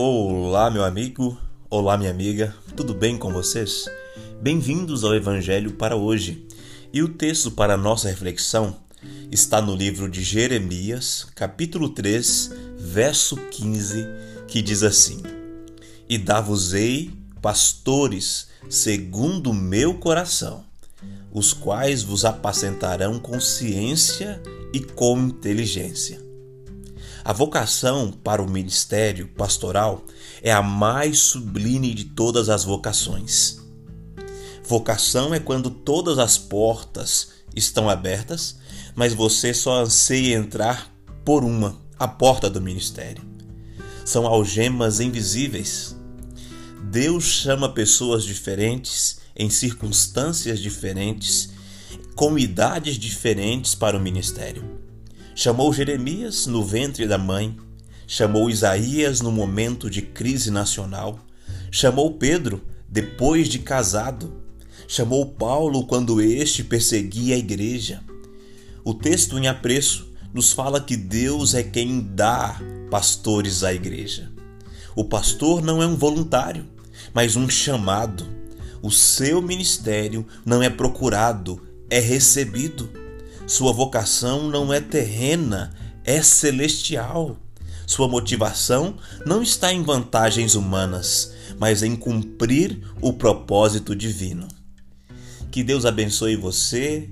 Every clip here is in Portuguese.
Olá, meu amigo, olá, minha amiga, tudo bem com vocês? Bem-vindos ao Evangelho para hoje. E o texto para nossa reflexão está no livro de Jeremias, capítulo 3, verso 15, que diz assim: E dar-vos-ei pastores segundo o meu coração, os quais vos apacentarão com ciência e com inteligência. A vocação para o ministério pastoral é a mais sublime de todas as vocações. Vocação é quando todas as portas estão abertas, mas você só anseia entrar por uma, a porta do ministério. São algemas invisíveis. Deus chama pessoas diferentes, em circunstâncias diferentes, com idades diferentes para o ministério. Chamou Jeremias no ventre da mãe, chamou Isaías no momento de crise nacional, chamou Pedro depois de casado, chamou Paulo quando este perseguia a igreja. O texto em apreço nos fala que Deus é quem dá pastores à igreja. O pastor não é um voluntário, mas um chamado. O seu ministério não é procurado, é recebido. Sua vocação não é terrena, é celestial. Sua motivação não está em vantagens humanas, mas em cumprir o propósito divino. Que Deus abençoe você,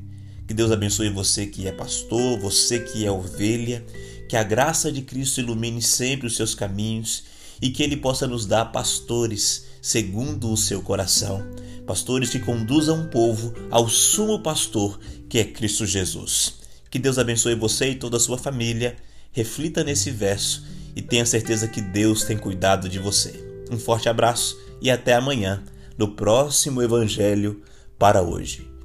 que Deus abençoe você que é pastor, você que é ovelha, que a graça de Cristo ilumine sempre os seus caminhos e que Ele possa nos dar pastores segundo o seu coração, pastores que conduzam o povo ao sumo pastor que é Cristo Jesus. Que Deus abençoe você e toda a sua família. Reflita nesse verso e tenha certeza que Deus tem cuidado de você. Um forte abraço e até amanhã no próximo Evangelho para hoje.